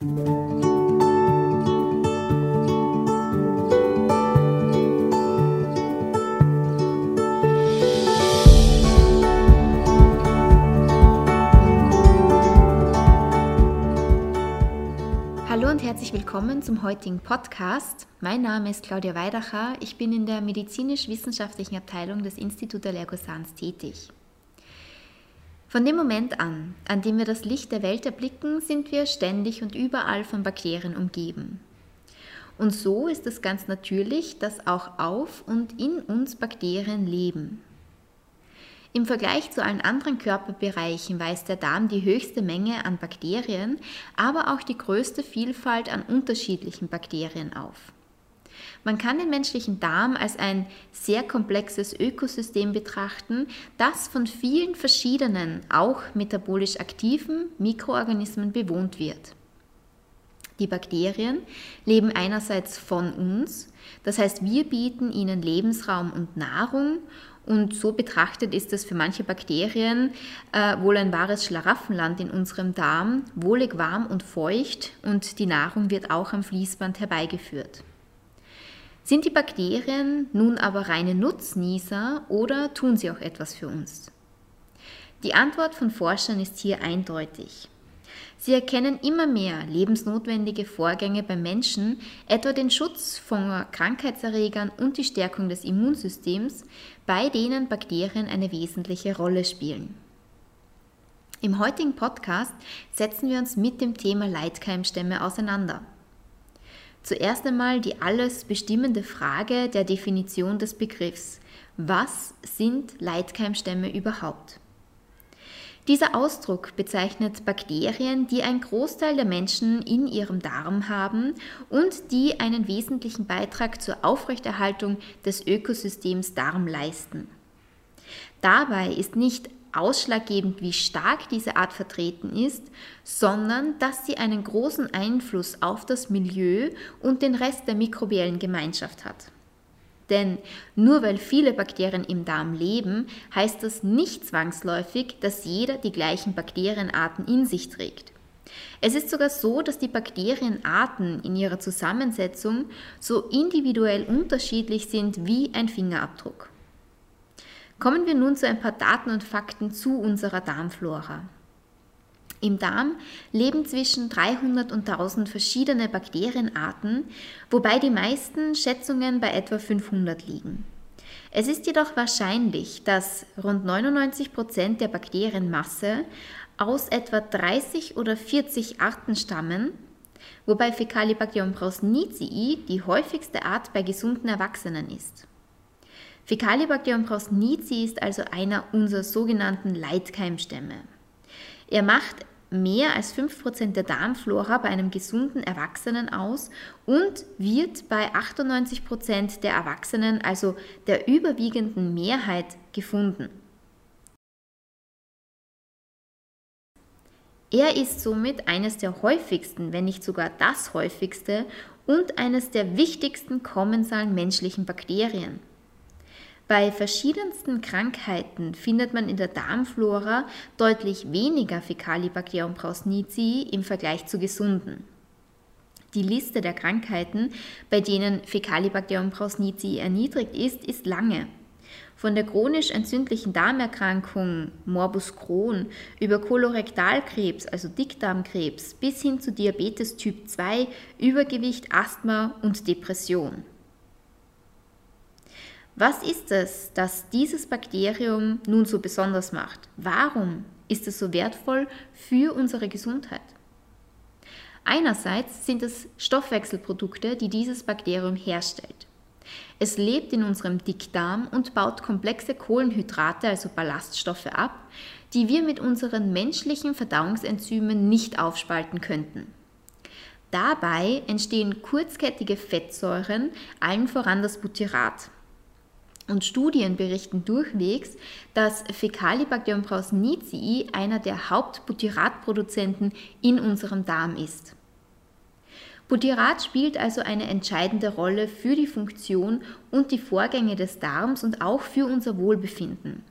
Hallo und herzlich willkommen zum heutigen Podcast. Mein Name ist Claudia Weidacher. Ich bin in der medizinisch-wissenschaftlichen Abteilung des Instituts Allergosans tätig. Von dem Moment an, an dem wir das Licht der Welt erblicken, sind wir ständig und überall von Bakterien umgeben. Und so ist es ganz natürlich, dass auch auf und in uns Bakterien leben. Im Vergleich zu allen anderen Körperbereichen weist der Darm die höchste Menge an Bakterien, aber auch die größte Vielfalt an unterschiedlichen Bakterien auf. Man kann den menschlichen Darm als ein sehr komplexes Ökosystem betrachten, das von vielen verschiedenen, auch metabolisch aktiven Mikroorganismen bewohnt wird. Die Bakterien leben einerseits von uns, das heißt wir bieten ihnen Lebensraum und Nahrung und so betrachtet ist es für manche Bakterien äh, wohl ein wahres Schlaraffenland in unserem Darm, wohlig warm und feucht und die Nahrung wird auch am Fließband herbeigeführt. Sind die Bakterien nun aber reine Nutznießer oder tun sie auch etwas für uns? Die Antwort von Forschern ist hier eindeutig. Sie erkennen immer mehr lebensnotwendige Vorgänge beim Menschen, etwa den Schutz von Krankheitserregern und die Stärkung des Immunsystems, bei denen Bakterien eine wesentliche Rolle spielen. Im heutigen Podcast setzen wir uns mit dem Thema Leitkeimstämme auseinander. Zuerst einmal die alles bestimmende Frage der Definition des Begriffs. Was sind Leitkeimstämme überhaupt? Dieser Ausdruck bezeichnet Bakterien, die ein Großteil der Menschen in ihrem Darm haben und die einen wesentlichen Beitrag zur Aufrechterhaltung des Ökosystems Darm leisten. Dabei ist nicht ausschlaggebend, wie stark diese Art vertreten ist, sondern dass sie einen großen Einfluss auf das Milieu und den Rest der mikrobiellen Gemeinschaft hat. Denn nur weil viele Bakterien im Darm leben, heißt das nicht zwangsläufig, dass jeder die gleichen Bakterienarten in sich trägt. Es ist sogar so, dass die Bakterienarten in ihrer Zusammensetzung so individuell unterschiedlich sind wie ein Fingerabdruck. Kommen wir nun zu ein paar Daten und Fakten zu unserer Darmflora. Im Darm leben zwischen 300 und 1000 verschiedene Bakterienarten, wobei die meisten Schätzungen bei etwa 500 liegen. Es ist jedoch wahrscheinlich, dass rund 99 Prozent der Bakterienmasse aus etwa 30 oder 40 Arten stammen, wobei Fecalibacterium prausnitzii die häufigste Art bei gesunden Erwachsenen ist. Fecalibacterium prausnitzii ist also einer unserer sogenannten Leitkeimstämme. Er macht mehr als 5% der Darmflora bei einem gesunden Erwachsenen aus und wird bei 98% der Erwachsenen, also der überwiegenden Mehrheit, gefunden. Er ist somit eines der häufigsten, wenn nicht sogar das häufigste und eines der wichtigsten kommensalen menschlichen Bakterien. Bei verschiedensten Krankheiten findet man in der Darmflora deutlich weniger Fecalibacterium prausnitzii im Vergleich zu gesunden. Die Liste der Krankheiten, bei denen Fecalibacterium prausnitzii erniedrigt ist, ist lange. Von der chronisch entzündlichen Darmerkrankung Morbus Crohn über Kolorektalkrebs, also Dickdarmkrebs, bis hin zu Diabetes Typ 2, Übergewicht, Asthma und Depression. Was ist es, das dieses Bakterium nun so besonders macht? Warum ist es so wertvoll für unsere Gesundheit? Einerseits sind es Stoffwechselprodukte, die dieses Bakterium herstellt. Es lebt in unserem Dickdarm und baut komplexe Kohlenhydrate, also Ballaststoffe, ab, die wir mit unseren menschlichen Verdauungsenzymen nicht aufspalten könnten. Dabei entstehen kurzkettige Fettsäuren, allen voran das Butyrat. Und Studien berichten durchwegs, dass Fecalibacterium prausnitzii einer der Hauptbutyratproduzenten in unserem Darm ist. Butyrat spielt also eine entscheidende Rolle für die Funktion und die Vorgänge des Darms und auch für unser Wohlbefinden.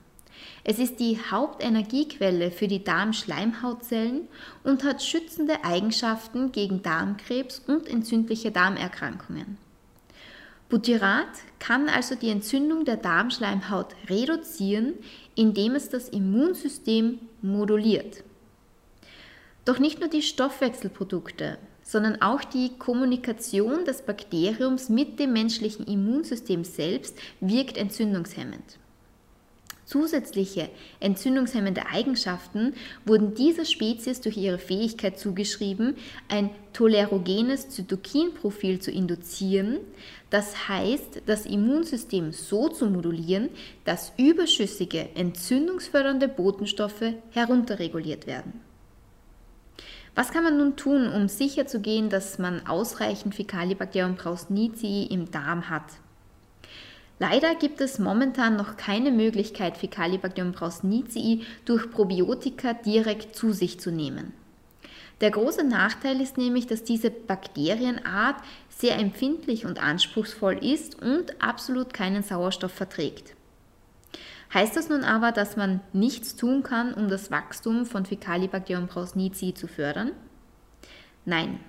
Es ist die Hauptenergiequelle für die Darmschleimhautzellen und hat schützende Eigenschaften gegen Darmkrebs und entzündliche Darmerkrankungen. Butyrat kann also die Entzündung der Darmschleimhaut reduzieren, indem es das Immunsystem moduliert. Doch nicht nur die Stoffwechselprodukte, sondern auch die Kommunikation des Bakteriums mit dem menschlichen Immunsystem selbst wirkt entzündungshemmend. Zusätzliche entzündungshemmende Eigenschaften wurden dieser Spezies durch ihre Fähigkeit zugeschrieben, ein tolerogenes Zytokinprofil zu induzieren, das heißt, das Immunsystem so zu modulieren, dass überschüssige entzündungsfördernde Botenstoffe herunterreguliert werden. Was kann man nun tun, um sicherzugehen, dass man ausreichend Fecalibacterium prausnitzii im Darm hat? Leider gibt es momentan noch keine Möglichkeit, Fecalibacterium prausnitzii durch Probiotika direkt zu sich zu nehmen. Der große Nachteil ist nämlich, dass diese Bakterienart sehr empfindlich und anspruchsvoll ist und absolut keinen Sauerstoff verträgt. Heißt das nun aber, dass man nichts tun kann, um das Wachstum von Fecalibacterium prausnitzii zu fördern? Nein.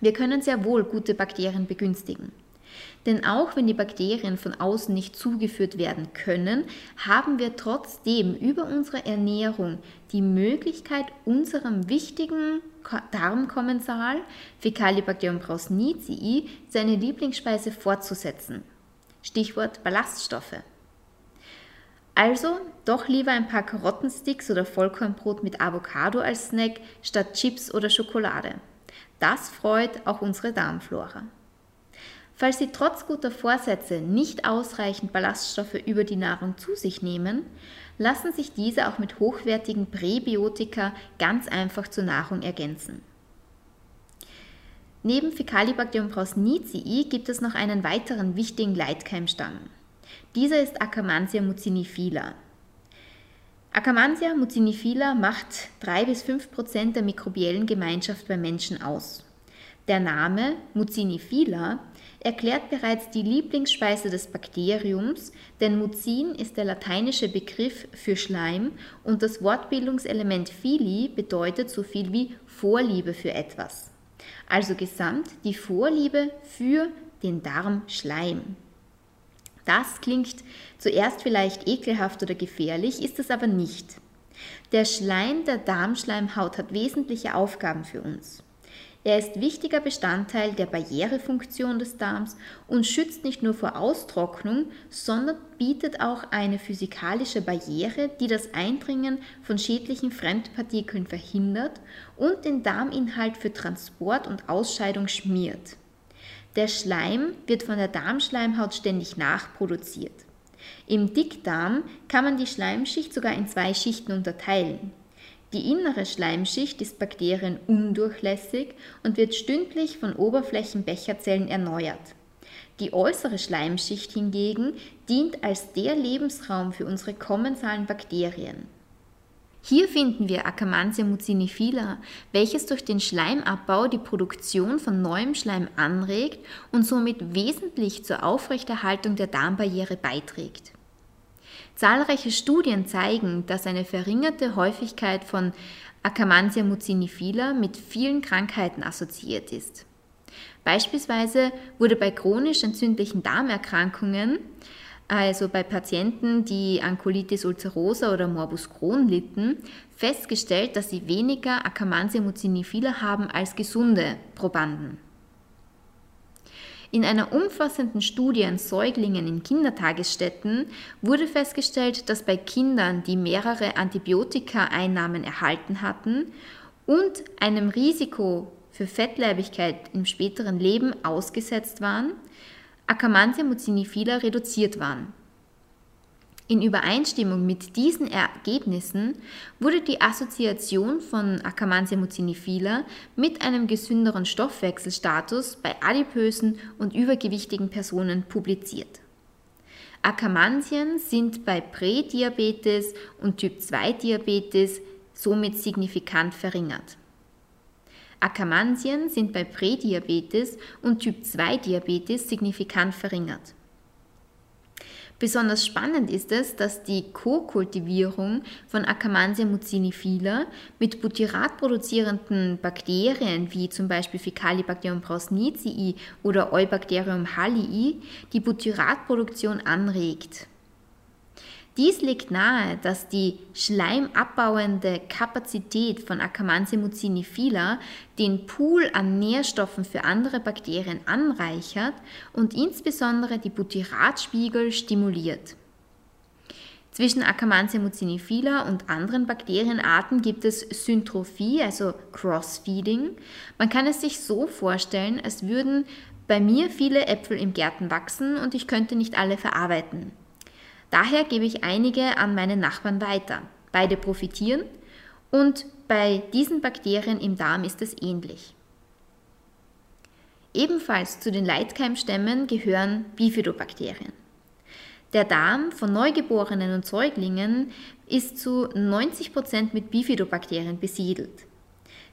Wir können sehr wohl gute Bakterien begünstigen. Denn auch wenn die Bakterien von außen nicht zugeführt werden können, haben wir trotzdem über unsere Ernährung die Möglichkeit, unserem wichtigen Darmkommensal Fecalibacterium prausnitzii seine Lieblingsspeise fortzusetzen. Stichwort Ballaststoffe. Also doch lieber ein paar Karottensticks oder Vollkornbrot mit Avocado als Snack statt Chips oder Schokolade. Das freut auch unsere Darmflora. Falls Sie trotz guter Vorsätze nicht ausreichend Ballaststoffe über die Nahrung zu sich nehmen, lassen sich diese auch mit hochwertigen Präbiotika ganz einfach zur Nahrung ergänzen. Neben Fecalibacterium prausnitzii gibt es noch einen weiteren wichtigen Leitkeimstamm. Dieser ist Akkermansia mucinifila. Akkermansia mucinifila macht 3 bis 5 Prozent der mikrobiellen Gemeinschaft bei Menschen aus. Der Name Mucinifila erklärt bereits die Lieblingsspeise des Bakteriums, denn Mucin ist der lateinische Begriff für Schleim und das Wortbildungselement fili bedeutet so viel wie Vorliebe für etwas. Also gesamt die Vorliebe für den Darmschleim. Das klingt zuerst vielleicht ekelhaft oder gefährlich, ist es aber nicht. Der Schleim der Darmschleimhaut hat wesentliche Aufgaben für uns. Er ist wichtiger Bestandteil der Barrierefunktion des Darms und schützt nicht nur vor Austrocknung, sondern bietet auch eine physikalische Barriere, die das Eindringen von schädlichen Fremdpartikeln verhindert und den Darminhalt für Transport und Ausscheidung schmiert. Der Schleim wird von der Darmschleimhaut ständig nachproduziert. Im Dickdarm kann man die Schleimschicht sogar in zwei Schichten unterteilen. Die innere Schleimschicht ist bakterienundurchlässig und wird stündlich von Oberflächenbecherzellen erneuert. Die äußere Schleimschicht hingegen dient als der Lebensraum für unsere kommensalen Bakterien. Hier finden wir Akkermansia mucinifila, welches durch den Schleimabbau die Produktion von neuem Schleim anregt und somit wesentlich zur Aufrechterhaltung der Darmbarriere beiträgt. Zahlreiche Studien zeigen, dass eine verringerte Häufigkeit von Akkermansia mucinifila mit vielen Krankheiten assoziiert ist. Beispielsweise wurde bei chronisch entzündlichen Darmerkrankungen also bei Patienten, die an Colitis ulcerosa oder Morbus Crohn litten, festgestellt, dass sie weniger Akkermansia mucinifila haben als gesunde Probanden. In einer umfassenden Studie an Säuglingen in Kindertagesstätten wurde festgestellt, dass bei Kindern, die mehrere Antibiotika-Einnahmen erhalten hatten und einem Risiko für Fettleibigkeit im späteren Leben ausgesetzt waren, Akkermansia mucinifila reduziert waren. In Übereinstimmung mit diesen Ergebnissen wurde die Assoziation von Akkermansia mucinifila mit einem gesünderen Stoffwechselstatus bei adipösen und übergewichtigen Personen publiziert. Akkermansien sind bei Prädiabetes und Typ-2-Diabetes somit signifikant verringert. Akkermansien sind bei Prädiabetes und Typ-2-Diabetes signifikant verringert. Besonders spannend ist es, dass die Co-Kultivierung von Akkermansia mucinifila mit Butyrat produzierenden Bakterien wie zum Beispiel Fecalibacterium prausnitzii oder Eubacterium hallii die Butyratproduktion anregt. Dies legt nahe, dass die schleimabbauende Kapazität von Akkermansia mucinifila den Pool an Nährstoffen für andere Bakterien anreichert und insbesondere die Butyratspiegel stimuliert. Zwischen Akkermansia mucinifila und anderen Bakterienarten gibt es Syntrophie, also Crossfeeding. Man kann es sich so vorstellen, als würden bei mir viele Äpfel im Gärten wachsen und ich könnte nicht alle verarbeiten. Daher gebe ich einige an meine Nachbarn weiter. Beide profitieren und bei diesen Bakterien im Darm ist es ähnlich. Ebenfalls zu den Leitkeimstämmen gehören Bifidobakterien. Der Darm von Neugeborenen und Säuglingen ist zu 90% mit Bifidobakterien besiedelt.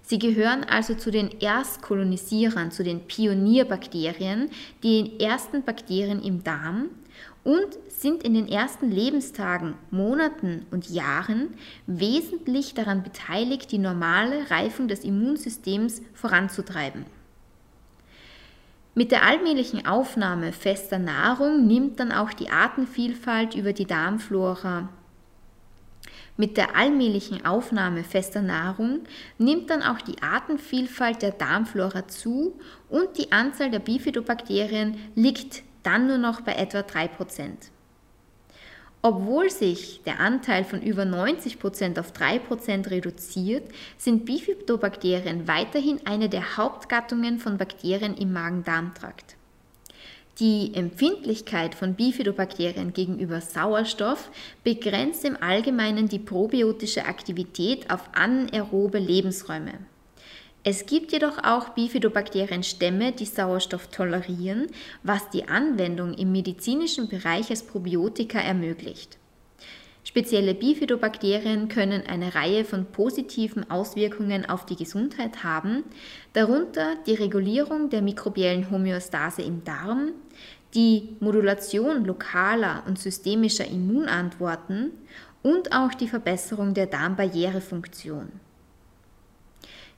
Sie gehören also zu den Erstkolonisierern, zu den Pionierbakterien, die ersten Bakterien im Darm und sind in den ersten Lebenstagen, Monaten und Jahren wesentlich daran beteiligt, die normale Reifung des Immunsystems voranzutreiben. Mit der allmählichen Aufnahme fester Nahrung nimmt dann auch die Artenvielfalt über die Darmflora. Mit der allmählichen Aufnahme fester Nahrung nimmt dann auch die Artenvielfalt der Darmflora zu und die Anzahl der Bifidobakterien liegt dann nur noch bei etwa 3%. Obwohl sich der Anteil von über 90% auf 3% reduziert, sind Bifidobakterien weiterhin eine der Hauptgattungen von Bakterien im Magen-Darm-Trakt. Die Empfindlichkeit von Bifidobakterien gegenüber Sauerstoff begrenzt im Allgemeinen die probiotische Aktivität auf anaerobe Lebensräume. Es gibt jedoch auch Bifidobakterienstämme, die Sauerstoff tolerieren, was die Anwendung im medizinischen Bereich als Probiotika ermöglicht. Spezielle Bifidobakterien können eine Reihe von positiven Auswirkungen auf die Gesundheit haben, darunter die Regulierung der mikrobiellen Homöostase im Darm, die Modulation lokaler und systemischer Immunantworten und auch die Verbesserung der Darmbarrierefunktion.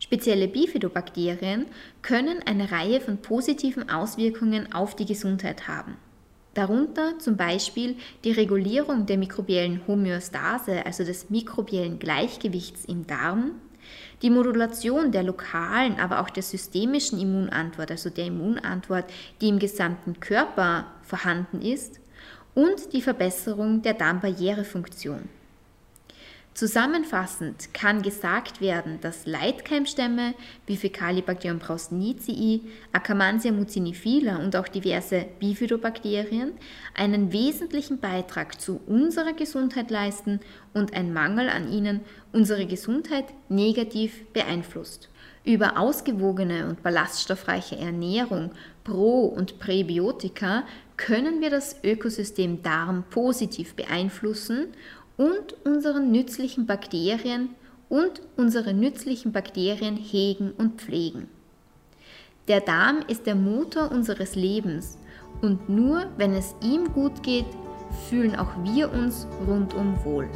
Spezielle Bifidobakterien können eine Reihe von positiven Auswirkungen auf die Gesundheit haben. Darunter zum Beispiel die Regulierung der mikrobiellen Homöostase, also des mikrobiellen Gleichgewichts im Darm, die Modulation der lokalen, aber auch der systemischen Immunantwort, also der Immunantwort, die im gesamten Körper vorhanden ist, und die Verbesserung der Darmbarrierefunktion. Zusammenfassend kann gesagt werden, dass Leitkeimstämme wie Fecalibacterium prausnitzii, Akkermansia mucinifila und auch diverse Bifidobakterien einen wesentlichen Beitrag zu unserer Gesundheit leisten und ein Mangel an ihnen unsere Gesundheit negativ beeinflusst. Über ausgewogene und ballaststoffreiche Ernährung, Pro- und Präbiotika können wir das Ökosystem Darm positiv beeinflussen und unseren nützlichen Bakterien und unsere nützlichen Bakterien hegen und pflegen. Der Darm ist der Motor unseres Lebens und nur wenn es ihm gut geht, fühlen auch wir uns rundum wohl.